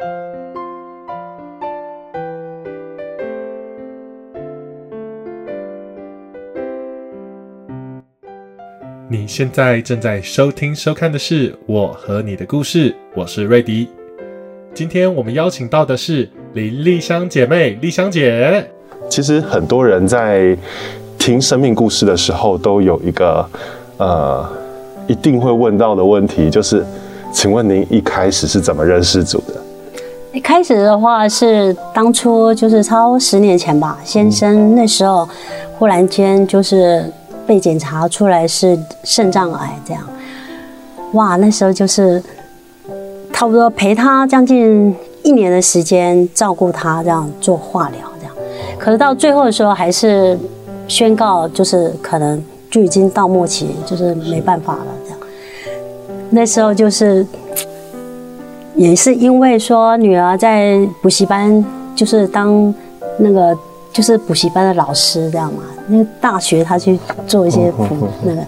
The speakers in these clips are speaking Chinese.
你现在正在收听、收看的是《我和你的故事》，我是瑞迪。今天我们邀请到的是林丽香姐妹，丽香姐。其实很多人在听生命故事的时候，都有一个呃一定会问到的问题，就是，请问您一开始是怎么认识主？一开始的话是当初就是超十年前吧，先生那时候忽然间就是被检查出来是肾脏癌，这样，哇，那时候就是差不多陪他将近一年的时间，照顾他，这样做化疗，这样，可是到最后的时候还是宣告就是可能就已经到末期，就是没办法了，这样，那时候就是。也是因为说女儿在补习班，就是当那个就是补习班的老师，这样嘛。那个大学她去做一些补那个，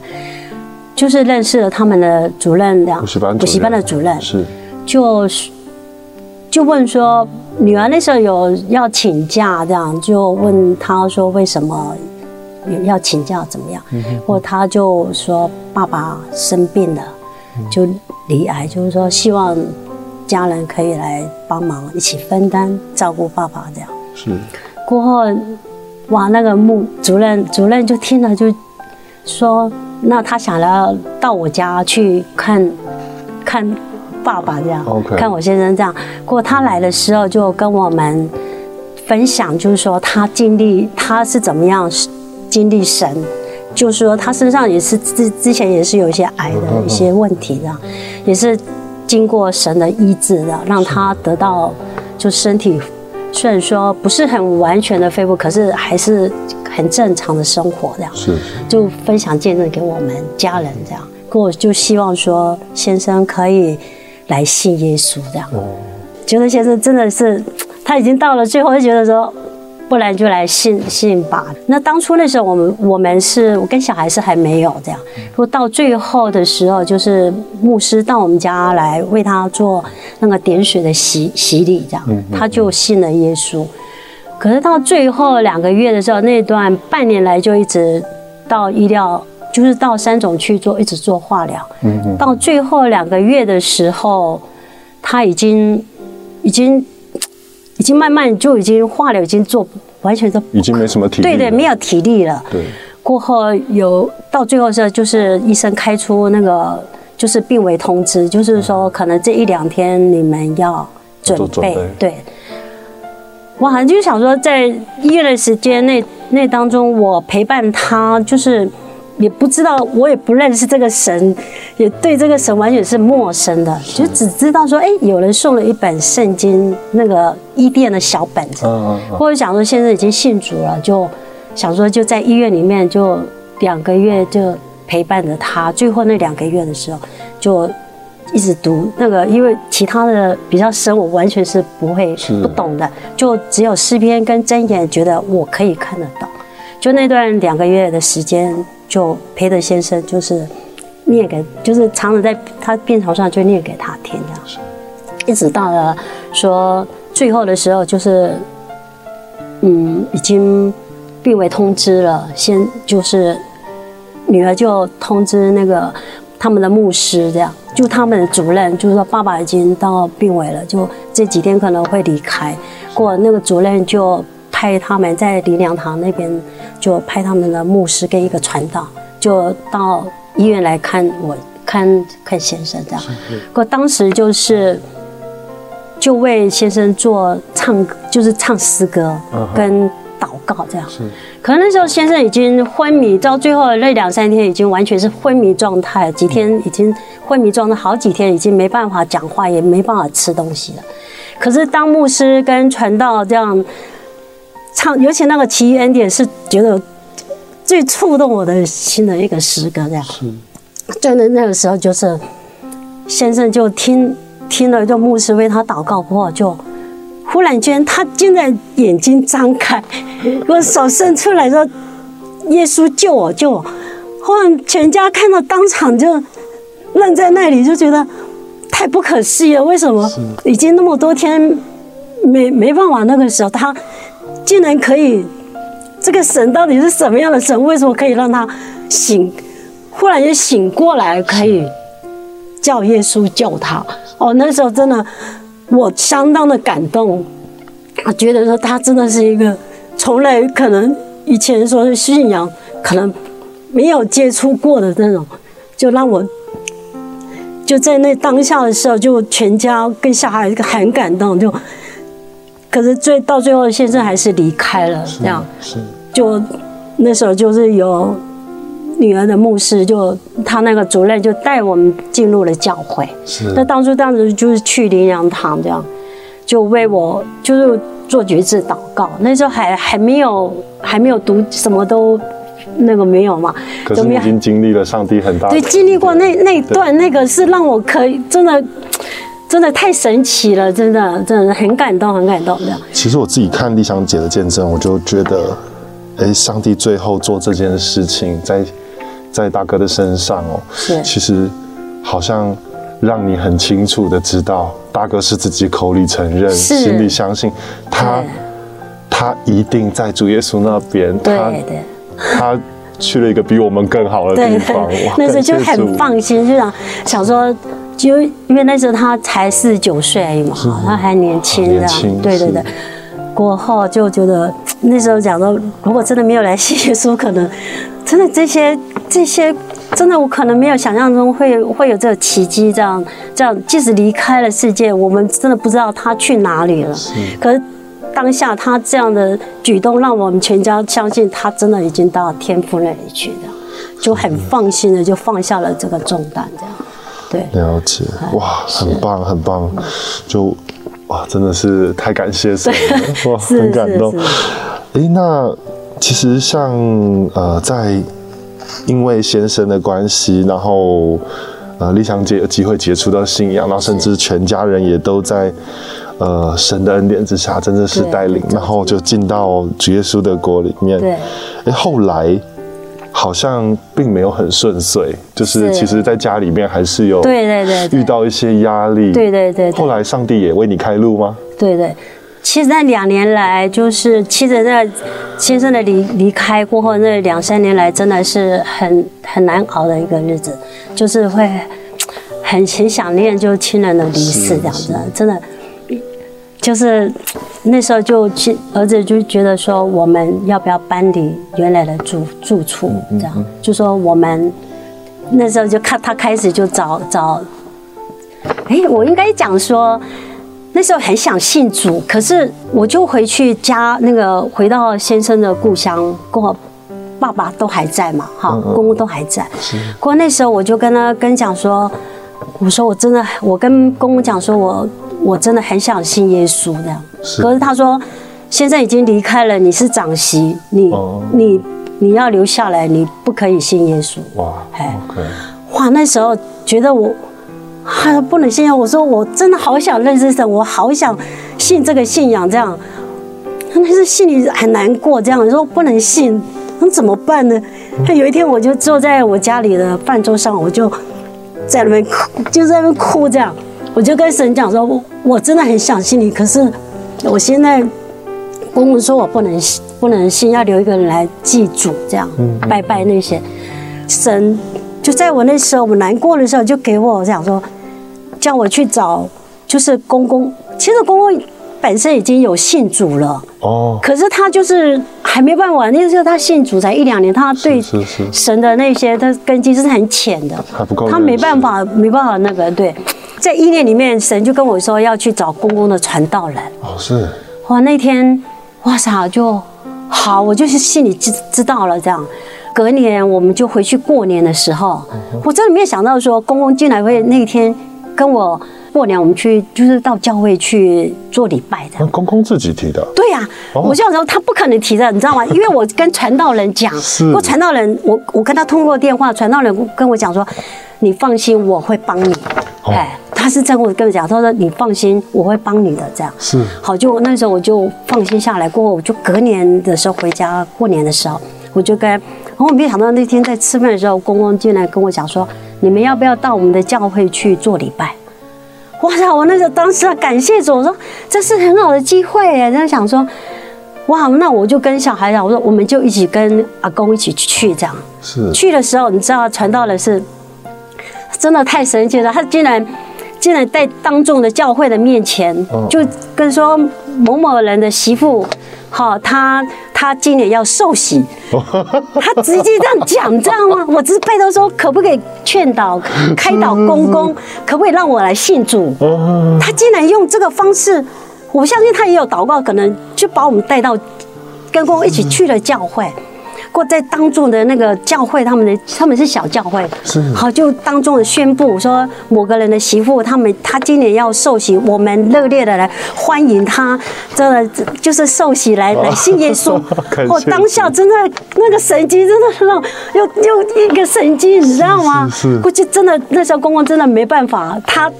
就是认识了他们的主任，两补习班补习班的主任，是就就问说女儿那时候有要请假，这样就问他说为什么要请假，怎么样？或他就说爸爸生病了，就离癌，就是说希望。家人可以来帮忙，一起分担照顾爸爸，这样是。过后，哇，那个木主任主任就听了，就说，那他想要到我家去看，看爸爸这样看我先生这样。过他来的时候，就跟我们分享，就是说他经历他是怎么样经历神，就是说他身上也是之之前也是有一些癌的一些问题的，也是。经过神的医治的，让他得到就身体，虽然说不是很完全的恢复，可是还是很正常的生活这样。是，就分享见证给我们家人这样，我就希望说先生可以来信耶稣这样。哦，觉得先生真的是他已经到了最后，就觉得说。不然就来信信吧。那当初那时候，我们我们是我跟小孩是还没有这样。如果到最后的时候，就是牧师到我们家来为他做那个点水的洗洗礼，这样他就信了耶稣。可是到最后两个月的时候，那段半年来就一直到医疗，就是到三种去做，一直做化疗。到最后两个月的时候，他已经已经。已经慢慢就已经化疗，已经做完全都已经没什么体力，对对，没有体力了。对，过后有到最后是就是医生开出那个就是病危通知，就是说可能这一两天你们要准备。对，我好像就想说，在医院的时间那那当中，我陪伴他就是。也不知道，我也不认识这个神，也对这个神完全是陌生的，就只知道说，哎，有人送了一本圣经，那个伊甸的小本子，或者想说现在已经信主了，就想说就在医院里面就两个月就陪伴着他，最后那两个月的时候就一直读那个，因为其他的比较深，我完全是不会不懂的，就只有诗篇跟箴言，觉得我可以看得到，就那段两个月的时间。就陪着先生，就是念给，就是常常在他病床上就念给他听这样，一直到了说最后的时候，就是嗯，已经病危通知了，先就是女儿就通知那个他们的牧师，这样就他们的主任，就是说爸爸已经到病危了，就这几天可能会离开。过那个主任就派他们在林良堂那边。就派他们的牧师跟一个传道，就到医院来看我，看看先生这样。可当时就是就为先生做唱，就是唱诗歌跟祷告这样。是。可能那时候先生已经昏迷，到最后那两三天已经完全是昏迷状态，几天已经昏迷状态，好几天已经没办法讲话，也没办法吃东西了。可是当牧师跟传道这样。唱，尤其那个奇异恩典是觉得最触动我的心的一个诗歌，这样。是。就那那个时候，就是先生就听听了，就牧师为他祷告过后，就忽然间他竟然眼睛张开，我手伸出来说：“耶稣救我，救我！”忽然全家看到当场就愣在那里，就觉得。太不可思议了，为什么已经那么多天没没办法？那个时候他竟然可以，这个神到底是什么样的神？为什么可以让他醒，忽然就醒过来，可以叫耶稣救他？哦，那时候真的我相当的感动，我觉得说他真的是一个从来可能以前说是信仰可能没有接触过的那种，就让我。就在那当下的时候，就全家跟小孩很感动，就，可是最到最后，先生还是离开了，这样，是，就那时候就是有女儿的牧师，就他那个主任就带我们进入了教会，是，那当初当时就是去灵粮堂这样，就为我就是做决志祷告，那时候还还没有还没有读什么都。那个没有嘛？可是已经经历了上帝很大对，经历过那那一段，那个是让我可以真的真的太神奇了，真的真的很感动，很感动的。其实我自己看丽香姐的见证，我就觉得，哎，上帝最后做这件事情，在在大哥的身上哦，是，其实好像让你很清楚的知道，大哥是自己口里承认，心里相信，他他一定在主耶稣那边，对对。他去了一个比我们更好的地方，那时候就很放心，就想想说，就因为那时候他才四十九岁而已嘛，他还年轻的，对对对。过后就觉得那时候讲说，如果真的没有来信耶稣，可能真的这些这些真的我可能没有想象中会会有这个奇迹，这样这样，即使离开了世界，我们真的不知道他去哪里了。可是。当下他这样的举动，让我们全家相信他真的已经到天父那里去了，就很放心的就放下了这个重担，这样。对，了解，哇，很棒，很棒，就哇，真的是太感谢神了，哇，很感动。哎，那其实像呃，在因为先生的关系，然后呃，丽香姐有机会接触到信仰，然后甚至全家人也都在。呃，神的恩典之下，真的是带领，然后就进到主耶稣的国里面。对，哎，后来好像并没有很顺遂，就是其实在家里面还是有对对对遇到一些压力。对对对。后来上帝也为你开路吗？对对，其实那两年来，就是其实那先生的离离开过后，那两三年来真的是很很难熬的一个日子，就是会很很想念就亲人的离世这样子，真的。就是那时候就去儿子就觉得说我们要不要搬离原来的住住处这样，就说我们那时候就看他开始就找找，哎，我应该讲说那时候很想信主，可是我就回去家那个回到先生的故乡，过爸爸都还在嘛，哈，公公都还在，不过那时候我就跟他跟讲说，我说我真的我跟公公讲说我。我真的很想信耶稣这样，可是他说，现在已经离开了，你是长媳，你你你要留下来，你不可以信耶稣。哇，哎，哇，那时候觉得我，啊，不能信。我说我真的好想认识神，我好想信这个信仰这样，但是心里很难过这样，说不能信，那怎么办呢？他有一天我就坐在我家里的饭桌上，我就在那边哭，就在那边哭这样。我就跟神讲说，我我真的很想信你，可是我现在公公说我不能信不能信，要留一个人来祭祖，这样拜拜那些。神就在我那时候我难过的时候，就给我讲说，叫我去找，就是公公。其实公公本身已经有信主了哦，可是他就是还没办法，那时候他信主才一两年，他对神的那些他根基是很浅的，还不够，他没办法没办法那个对。在意念里面，神就跟我说要去找公公的传道人。哦，是。哇，那天，哇塞，就好，我就是心里知知道了。这样，隔年我们就回去过年的时候，我真的没有想到说公公竟然会那天跟我过年，我们去就是到教会去做礼拜的。公公自己提的。对呀，我想说他不可能提的，你知道吗？因为我跟传道人讲，过传道人，我我跟他通过电话，传道人跟我讲说，你放心，我会帮你。哎。他是这样跟我讲，他说：“你放心，我会帮你的。”这样是好，就那时候我就放心下来。过后，我就隔年的时候回家过年的时候，我就跟，然后我没想到那天在吃饭的时候，公公进来跟我讲说：“你们要不要到我们的教会去做礼拜？”哇塞！我那时候当时啊感谢主，我说这是很好的机会耶。在想说，哇，那我就跟小孩讲，我说我们就一起跟阿公一起去这样。是去的时候，你知道传道的是真的太神奇了，他竟然竟然在当众的教会的面前，就跟说某某人的媳妇，好，他他今年要受洗，他直接这样讲，你知道吗？我只是背头说，可不可以劝导、开导公公，可不可以让我来信主？他竟然用这个方式，我相信他也有祷告，可能就把我们带到跟公公一起去了教会。过在当众的那个教会，他们的他们是小教会，是好就当众的宣布说某个人的媳妇，他们他今年要受洗，我们热烈的来欢迎他，真的就是受洗来来信耶稣。我当下真的那个神经真的让又又一个神经，你知道吗？是估计真的那时候公公真的没办法，他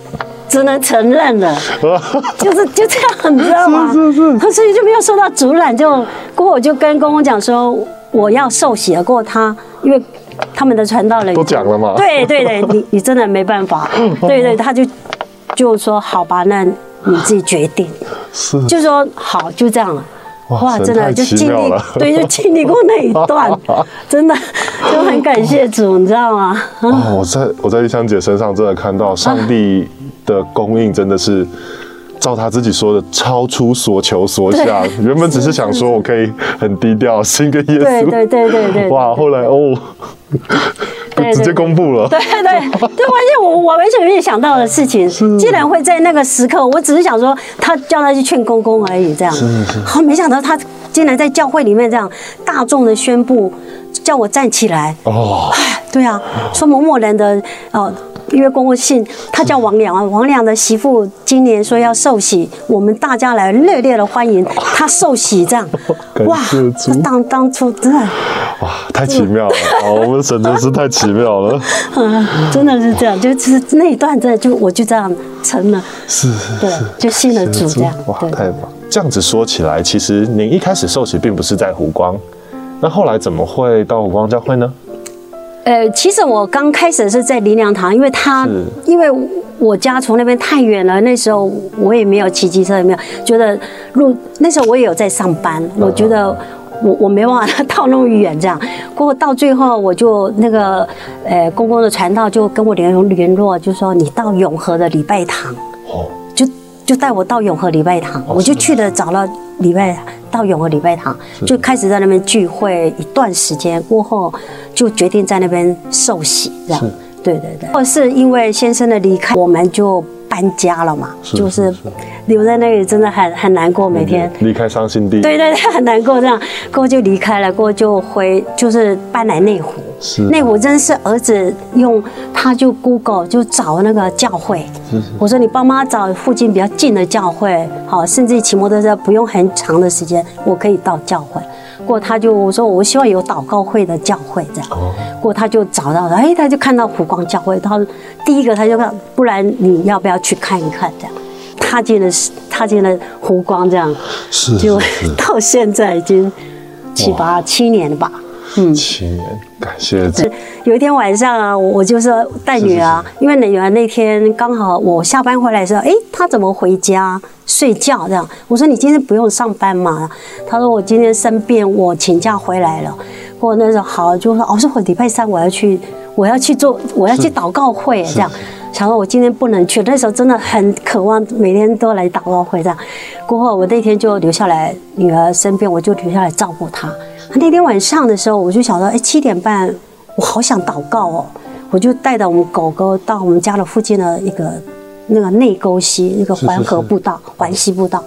只能承认了，就是就这样，你知道吗？是是是，所以就没有受到阻拦，就过后我就跟公公讲说。我要受洗了，过他，因为他们的传道人都讲了嘛。对对对，你你真的没办法。对对，他就就说好吧，那你自己决定。是。就说好，就这样了。哇，真的就经历，对，就经历过那一段，真 的就很感谢主，你知道吗？哦，我在我在玉香姐身上真的看到上帝的供应，真的是。照他自己说的，超出所求所想。原本只是想说，我可以很低调，信个耶稣。对对对对对。哇，后来哦，直接公布了。对对对，完全我我完全没有想到的事情，竟然会在那个时刻。我只是想说，他叫他去劝公公而已，这样。是是。好，没想到他竟然在教会里面这样大众的宣布，叫我站起来。哦。对啊，说某某人的哦。因为公公信，他叫王良啊。王良的媳妇今年说要受洗，我们大家来热烈的欢迎他受洗，这样哇！当当初真的哇，太奇妙了！我们神真是太奇妙了，真的是这样，就是那一段真的就我就这样成了，是是是，就信了主这样。哇，太棒！这样子说起来，其实您一开始受洗并不是在湖光，那后来怎么会到湖光教会呢？呃，其实我刚开始是在林良堂，因为他因为我家从那边太远了，那时候我也没有骑机车，也没有觉得路。那时候我也有在上班，我觉得我 我没办法到那么远这样。过后到最后，我就那个呃公公的传道就跟我联联络，就说你到永和的礼拜堂，哦，就就带我到永和礼拜堂，我就去了找了礼拜。到永和礼拜堂，就开始在那边聚会一段时间过后，就决定在那边受洗，这样。对对对。或是因为先生的离开，我们就搬家了嘛，就是留在那里真的很很难过，每天离开伤心地。对对对，很难过这样，过后就离开了，过后就回就是搬来内湖。内湖真是儿子用，他就 Google 就找那个教会。我说你帮妈找附近比较近的教会，好，甚至骑摩托车不用很长的时间，我可以到教会。过他就我说我希望有祷告会的教会这样。过他就找到了，哎，他就看到湖光教会，他第一个他就看，不然你要不要去看一看这样？踏进了踏进了湖光这样，是就 到现在已经七八七年了吧。嗯，七年，感谢。有一天晚上啊，我就说带女儿，因为女儿那天刚好我下班回来的时候，哎，她怎么回家睡觉这样？我说你今天不用上班嘛？她说我今天生病，我请假回来了。我那时候好就说，哦，说我礼拜三我要去，我要去做，我要去祷告会这样。想说我今天不能去，那时候真的很渴望每天都来祷告会这样。过后我那天就留下来，女儿生病，我就留下来照顾她。那天晚上的时候，我就想到，哎，七点半，我好想祷告哦，我就带着我们狗狗到我们家的附近的一个那个内沟溪，那个环河步道、环溪步道，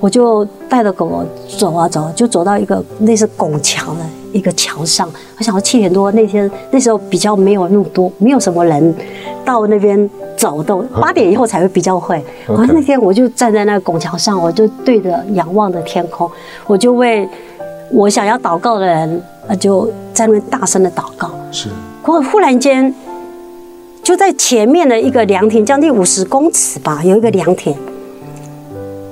我就带着狗狗走啊走，就走到一个类似拱桥的一个桥上。我想到七点多那天那时候比较没有那么多，没有什么人到那边走动，八点以后才会比较会。然后那天我就站在那个拱桥上，我就对着仰望的天空，我就为。我想要祷告的人，那就在那边大声的祷告。是，过忽然间，就在前面的一个凉亭，将近五十公尺吧，有一个凉亭。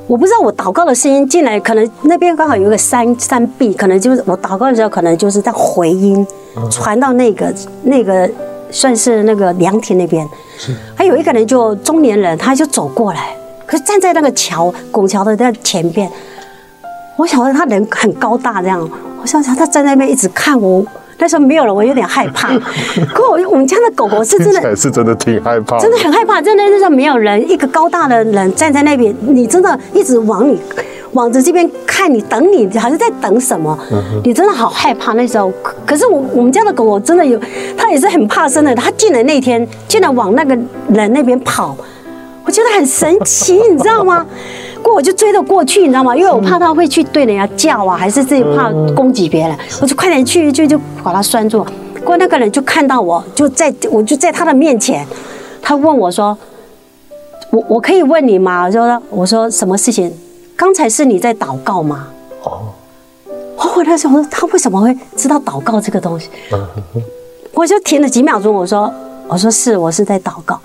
我不知道我祷告的声音进来，可能那边刚好有一个山山壁，可能就是我祷告的时候，可能就是在回音传到那个那个算是那个凉亭那边。是，还有一个人就中年人，他就走过来，可是站在那个桥拱桥的那前边。我想说他人很高大这样，我想想他站在那边一直看我。那时候没有了，我有点害怕。可我我们家的狗狗是真的，是真的挺害怕，真的很害怕。真的那时候没有人，一个高大的人站在那边，你真的一直往你往着这边看，你等你好像在等什么？你真的好害怕那时候。可是我我们家的狗狗真的有，它也是很怕生的。它进来那天，竟然往那个人那边跑，我觉得很神奇，你知道吗？过我就追得过去，你知道吗？因为我怕他会去对人家叫啊，还是自己怕攻击别人，我就快点去去就把他拴住。过那个人就看到我，就在我就在他的面前，他问我说：“我我可以问你吗？”我说：“我说什么事情？刚才是你在祷告吗？”哦，我那时候他为什么会知道祷告这个东西？我就停了几秒钟，我说：“我说是，我是在祷告。”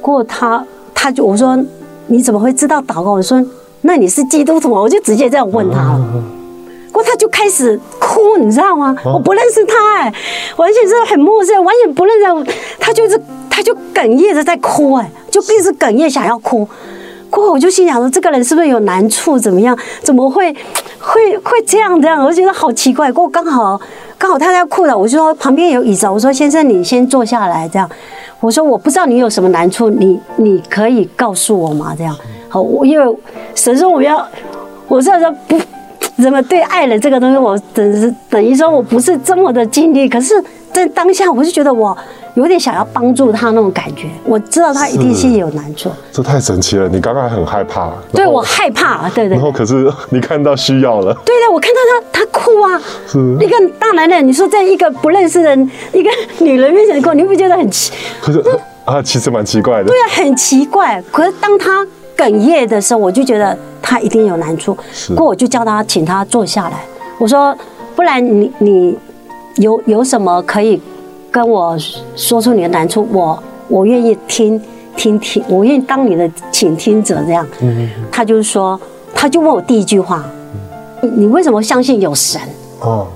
过他他就我说。你怎么会知道祷告？我说，那你是基督徒我就直接这样问他了。过他就开始哭，你知道吗？我不认识他，哎，完全是很陌生，完全不认识。他就是，他就哽咽着在哭，哎，就一直哽咽想要哭。过后我就心想说，这个人是不是有难处？怎么样？怎么会会会这样这样？我觉得好奇怪。过刚好刚好他在哭了，我就说旁边有椅子，我说先生你先坐下来，这样。我说我不知道你有什么难处，你你可以告诉我吗？这样好，我因为神说我要，我是说不怎么对爱人这个东西，我等是等于说我不是这么的尽力，可是在当下我就觉得我。有点想要帮助他那种感觉，我知道他一定是有难处。这太神奇了！你刚刚很害怕，对我害怕，对对。然后可是你看到需要了，对对，我看到他他哭啊，是一个大男人，你说在一个不认识的 一个女人面前哭，你不觉得很奇？可是啊，其实蛮奇怪的。对啊，很奇怪。可是当他哽咽的时候，我就觉得他一定有难处。过我就叫他请他坐下来，我说不然你你有有什么可以？跟我说出你的难处，我我愿意听听听，我愿意当你的倾听者。这样，嗯他就是说，他就问我第一句话：你你为什么相信有神？哦，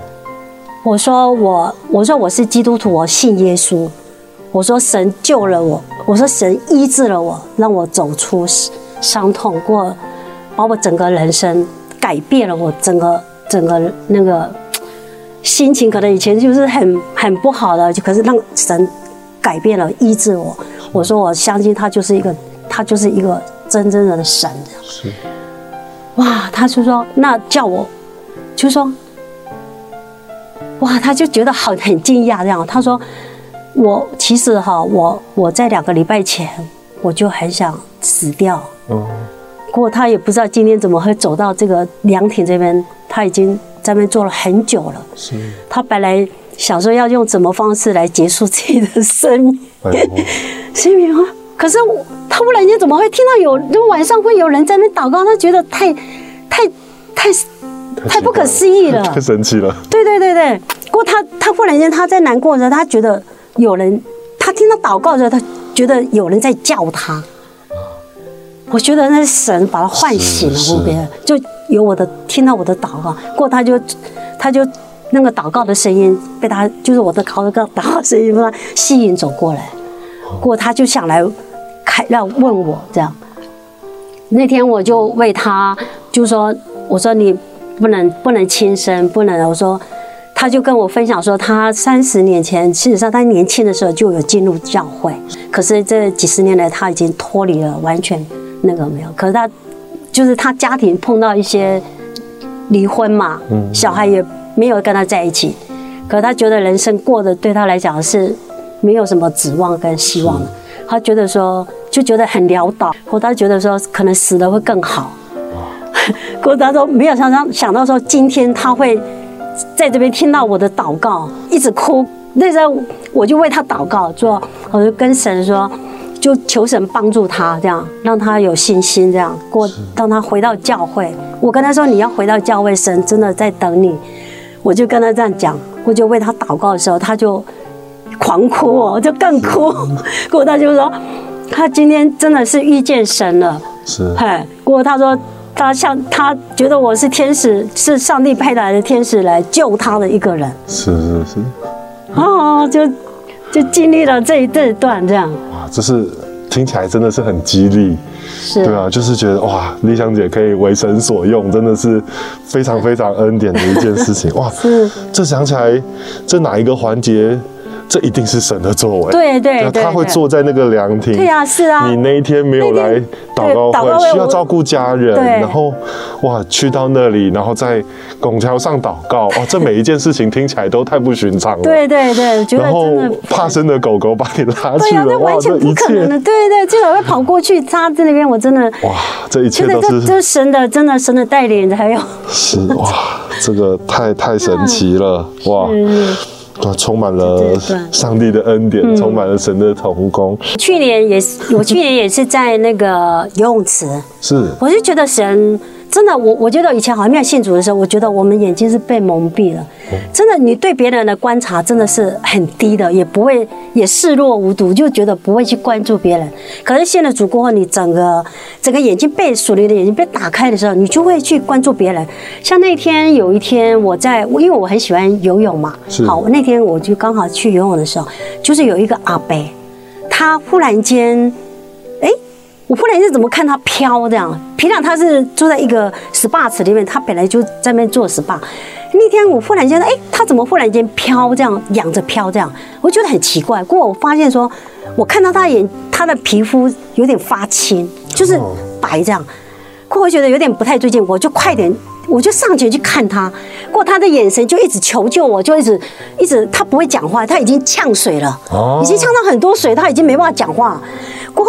我说我我说我是基督徒，我信耶稣。我说神救了我，我说神医治了我，让我走出伤痛，过把我整个人生改变了，我整个整个那个。心情可能以前就是很很不好的，就可是让神改变了医治我。我说我相信他就是一个，他就是一个真正的神。是。哇，他就说那叫我，就说，哇，他就觉得好很惊讶这样。他说我其实哈，我我在两个礼拜前我就很想死掉。哦。不过他也不知道今天怎么会走到这个凉亭这边，他已经。在那边做了很久了，是。他本来想说要用什么方式来结束自己的生命，生命 啊！可是他忽然间怎么会听到有，就晚上会有人在那祷告？他觉得太、太、太、太不可思议了，太神奇了。对对对对。不过他他忽然间他在难过的时候，他觉得有人，他听到祷告的时候，他觉得有人在叫他。我觉得那神把他唤醒了，后边就有我的听到我的祷告，过他就他就那个祷告的声音被他就是我的祷告祷告声音把他吸引走过来，过他就想来开要问我这样，那天我就为他就说我说你不能不能轻生不能我说他就跟我分享说他三十年前事实上他年轻的时候就有进入教会，可是这几十年来他已经脱离了完全。那个没有，可是他就是他家庭碰到一些离婚嘛，小孩也没有跟他在一起，可是他觉得人生过得对他来讲是没有什么指望跟希望的，他觉得说就觉得很潦倒，或他觉得说可能死了会更好。过他说没有想到想到说今天他会在这边听到我的祷告，一直哭，那时候我就为他祷告，说我就跟神说。就求神帮助他，这样让他有信心，这样过，让他回到教会。我跟他说：“你要回到教会，神真的在等你。”我就跟他这样讲，我就为他祷告的时候，他就狂哭哦，就更哭。过他就说：“他今天真的是遇见神了。”是。嘿，过他说他像他觉得我是天使，是上帝派来的天使来救他的一个人。是是是。哦，就就经历了这一这一段这样。哇这是听起来真的是很激励，是，对啊，就是觉得哇，丽香姐可以为神所用，真的是非常非常恩典的一件事情，哇，这想起来，这哪一个环节？这一定是神的作为，对对对，他会坐在那个凉亭，对呀，是啊。你那一天没有来祷告会，需要照顾家人，然后哇，去到那里，然后在拱桥上祷告，哇，这每一件事情听起来都太不寻常了。对 对对，然后怕生的狗狗把你拉去了，完全不可能的。对对，至少会跑过去，他在那边，我真的哇，这一切都是这神的，真的神的带领，还有是哇，这个太太神奇了，哇。啊，充满了上帝的恩典，充满了神的同工。去年也是，我去年也是在那个游泳池，是，我就觉得神。真的，我我觉得以前好像没有信主的时候，我觉得我们眼睛是被蒙蔽了。真的，你对别人的观察真的是很低的，也不会也视若无睹，就觉得不会去关注别人。可是信了主过后，你整个整个眼睛被属灵的眼睛被打开的时候，你就会去关注别人。像那天有一天我在，因为我很喜欢游泳嘛，好，那天我就刚好去游泳的时候，就是有一个阿伯，他忽然间。我忽然间怎么看他飘这样？平常他是住在一个 SPA 池里面，他本来就在那边做 SPA。那天我忽然间，哎，他怎么忽然间飘这样，仰着飘这样？我觉得很奇怪。过我发现说，我看到他眼，他的皮肤有点发青，就是白这样。过我觉得有点不太对劲，我就快点，我就上前去看他。过他的眼神就一直求救，我就一直一直，他不会讲话，他已经呛水了，已经呛到很多水，他已经没办法讲话。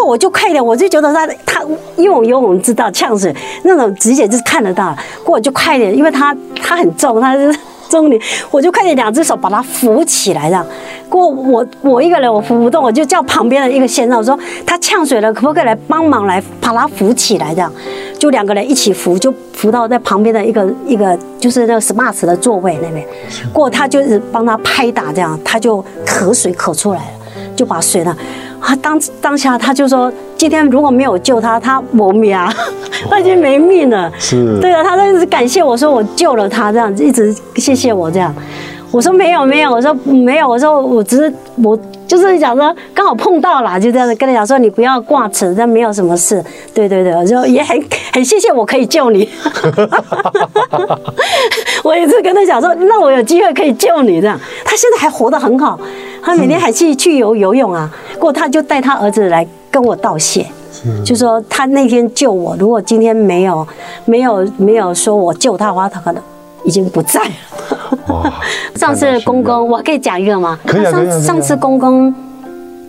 我就快一点，我就觉得他他游泳游泳知道呛水那种直接就是看得到。过我就快一点，因为他他很重，他是重力，我就快点两只手把他扶起来，这样。过我我一个人我扶不动，我就叫旁边的一个先生我说他呛水了，可不可以来帮忙来把他扶起来？这样就两个人一起扶，就扶到在旁边的一个一个就是那个 smart 的座位那边。过他就是帮他拍打，这样他就咳水咳出来了，就把水呢。他当当下他就说，今天如果没有救他，他没命，他已经没命了。是，对啊，他在一直感谢我说我救了他，这样子一直谢谢我这样。我说没有没有，我说没有，我说我只是我就是讲说刚好碰到了，就这样子跟他讲说你不要挂齿，但没有什么事。对对对，我就也很很谢谢我可以救你。我也是跟他讲说，那我有机会可以救你这样。他现在还活得很好。他每天还去去游游泳啊，过他就带他儿子来跟我道谢，就说他那天救我，如果今天没有没有没有说我救他的话，他可能已经不在了。上次公公，我可以讲一个吗？可以上上次公公。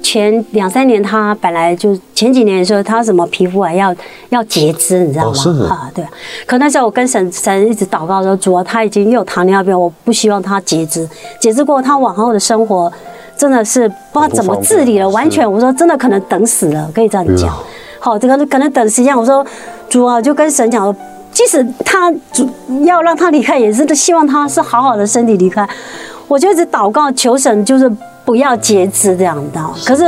前两三年，他本来就前几年的时候，他什么皮肤啊要要截肢，你知道吗？啊，对。可那时候我跟神神一直祷告说，主啊，他已经有糖尿病，我不希望他截肢。截肢过，他往后的生活真的是不知道怎么自理了，完全我说真的可能等死了，可以这样讲。好，这个可能等时间。我说主啊，就跟神讲说，即使他主要让他离开，也是希望他是好好的身体离开。我就一直祷告求神，就是。不要截肢这样的，可是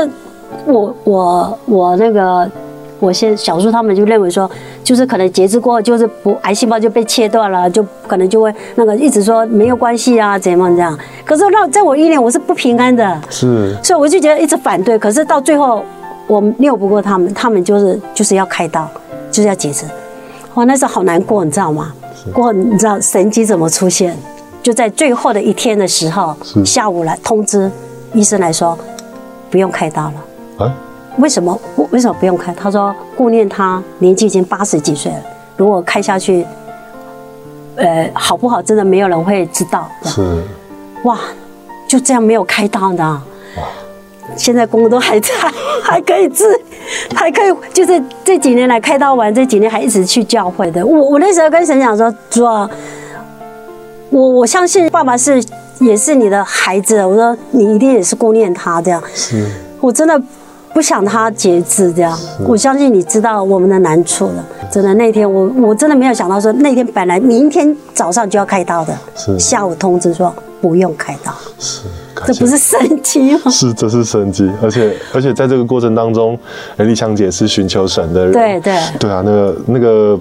我我我那个我先小叔他们就认为说，就是可能截肢过后就是不癌细胞就被切断了，就可能就会那个一直说没有关系啊，怎么这样？可是让在我意念我是不平安的，是，所以我就觉得一直反对。可是到最后我拗不过他们，他们就是就是要开刀，就是要截肢。哇，那时候好难过，你知道吗？过你知道神机怎么出现？就在最后的一天的时候，下午来通知。医生来说，不用开刀了。啊？为什么？为什么不用开？他说顾念他年纪已经八十几岁了，如果开下去，呃，好不好？真的没有人会知道。是。哇，就这样没有开刀的。哇。现在公公都还在，还可以治，还可以，就是这几年来开刀完，这几年还一直去教会的。我我那时候跟神讲说，主啊，我我相信爸爸是。也是你的孩子，我说你一定也是顾念他这样。是，我真的不想他截肢这样。我相信你知道我们的难处了。真的那天我我真的没有想到说那天本来明天早上就要开刀的，是下午通知说不用开刀。是，这不是神迹吗？是，这是神迹。而且而且在这个过程当中，丽香姐是寻求神的人。对对对啊，那个那个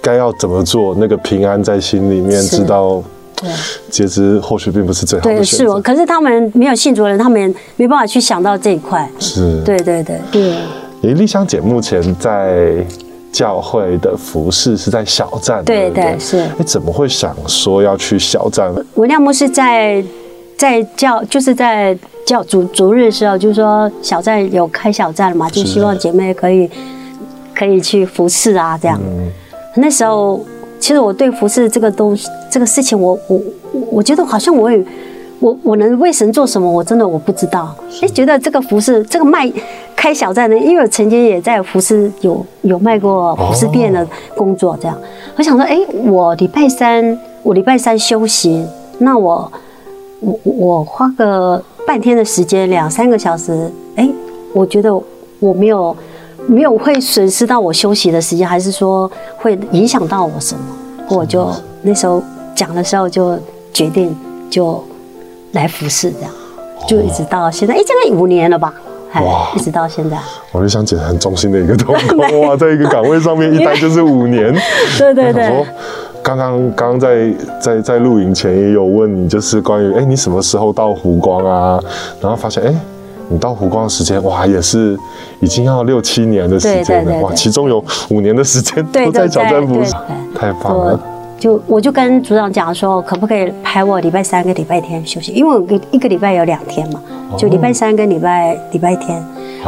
该要怎么做？那个平安在心里面，知道。对，截肢或许并不是最好的对，是我。可是他们没有信主的人，他们没办法去想到这一块。是，对对对对。诶，丽香姐目前在教会的服饰是在小站，对对是。你怎么会想说要去小站？我亮牧是在在教，就是在教主主日的时候，就是说小站有开小站了嘛，就希望姐妹可以可以去服侍啊，这样。那时候其实我对服侍这个东西这个事情，我我我觉得好像我也。我我能为神做什么？我真的我不知道。哎，觉得这个服饰，这个卖开小站的，因为我曾经也在服饰有有卖过服饰店的工作，这样。我想说，哎，我礼拜三我礼拜三休息，那我我我花个半天的时间，两三个小时，哎，我觉得我没有没有会损失到我休息的时间，还是说会影响到我什么？我就那时候讲的时候就决定就。来服侍这样，就一直到现在，哎，这个五年了吧？哇，一直到现在。我就想讲很忠心的一个同工 哇，在一个岗位上面 一待就是五年。对对对。刚刚刚刚在在在录影前也有问你，就是关于哎，你什么时候到湖光啊？然后发现哎，你到湖光的时间哇，也是已经要六七年的时间了哇，其中有五年的时间都在挑战服饰，太棒了。就我就跟组长讲说，可不可以排我礼拜三跟礼拜天休息？因为我一个礼拜有两天嘛，就礼拜三跟礼拜礼拜天。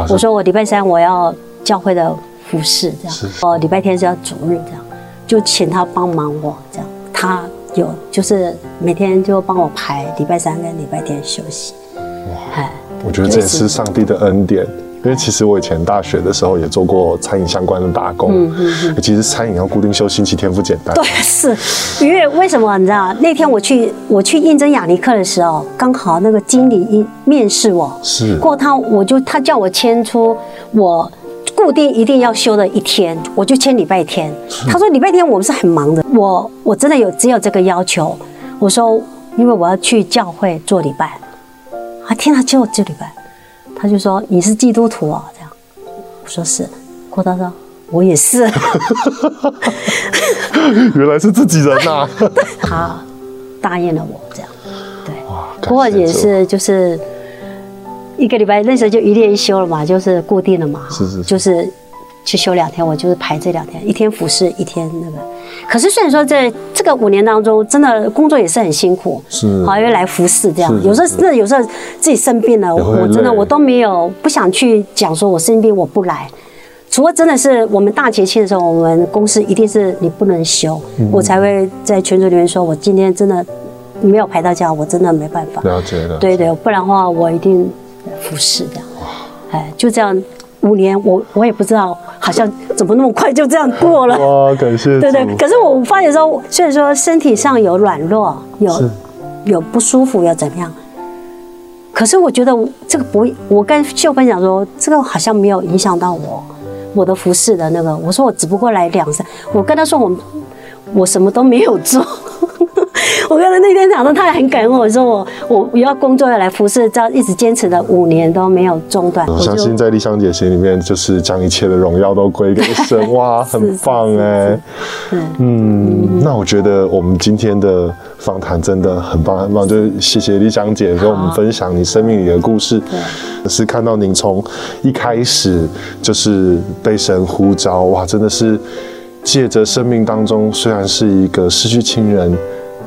我说我礼拜三我要教会的服饰这样，我，礼拜天是要主日这样，就请他帮忙我这样。他有就是每天就帮我排礼拜三跟礼拜天休息。哇，我觉得这也是上帝的恩典。因为其实我以前大学的时候也做过餐饮相关的打工，嗯嗯嗯，其实餐饮要固定休星期天不简单。对，是因为为什么你知道？那天我去我去应征雅尼克的时候，刚好那个经理一面试我，是过他我就他叫我签出我固定一定要休的一天，我就签礼拜天。他说礼拜天我们是很忙的，我我真的有只有这个要求。我说因为我要去教会做礼拜，啊天啊，就这礼拜。他就说：“你是基督徒哦，这样。”我说：“是。”郭大说：“我也是。”原来是自己人呐！他答应了我这样，对。不过也是就是一个礼拜，那时候就一练一休了嘛，就是固定的嘛，是是，就是。去休两天，我就是排这两天，一天服侍，一天那个。可是虽然说在这个五年当中，真的工作也是很辛苦，是，好，又来服侍这样。有时候真的有时候自己生病了，我真的我都没有不想去讲说我生病我不来，除了真的是我们大节庆的时候，我们公司一定是你不能休，我才会在群组里面说，我今天真的没有排到假，我真的没办法。了解了。对对，不然的话我一定服侍这样。哎，就这样。五年，我我也不知道，好像怎么那么快就这样过了。哇，感谢。对对，可是我发现说，虽然说身体上有软弱，有有不舒服，要怎么样？可是我觉得这个不，我跟秀芬讲说，这个好像没有影响到我，我的服饰的那个。我说我只不过来两三，我跟他说我我什么都没有做。我刚才那天讲的，他也很感恩我，说我我我要工作要来服侍，这样一直坚持了五年都没有中断。我相信在丽香姐心里面，就是将一切的荣耀都归给神，哇，很棒哎。嗯，那我觉得我们今天的访谈真的很棒很棒，就是谢谢丽香姐跟我们分享你生命里的故事，是看到您从一开始就是被神呼召，哇，真的是借着生命当中虽然是一个失去亲人。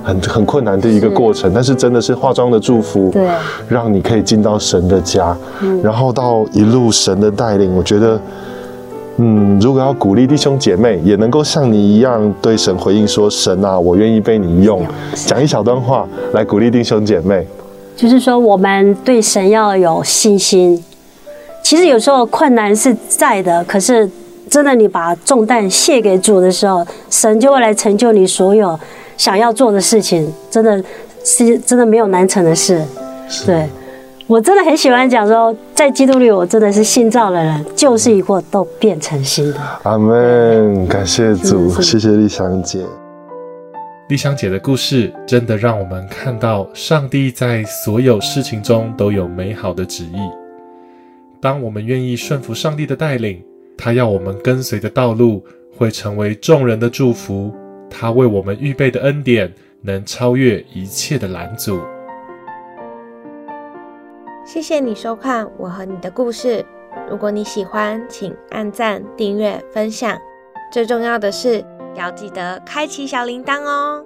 很很困难的一个过程，但是真的是化妆的祝福，对，让你可以进到神的家，然后到一路神的带领，我觉得，嗯，如果要鼓励弟兄姐妹，也能够像你一样对神回应说：“神啊，我愿意被你用。”讲一小段话来鼓励弟兄姐妹，就是说我们对神要有信心。其实有时候困难是在的，可是真的你把重担卸给主的时候，神就会来成就你所有。想要做的事情，真的是真的没有难成的事。对我真的很喜欢讲说，在基督里，我真的是新造的人，旧事已过，都变成新的。阿门，感谢主，谢谢丽香姐。丽香姐的故事，真的让我们看到上帝在所有事情中都有美好的旨意。当我们愿意顺服上帝的带领，他要我们跟随的道路，会成为众人的祝福。他为我们预备的恩典，能超越一切的拦阻。谢谢你收看我和你的故事，如果你喜欢，请按赞、订阅、分享，最重要的是要记得开启小铃铛哦。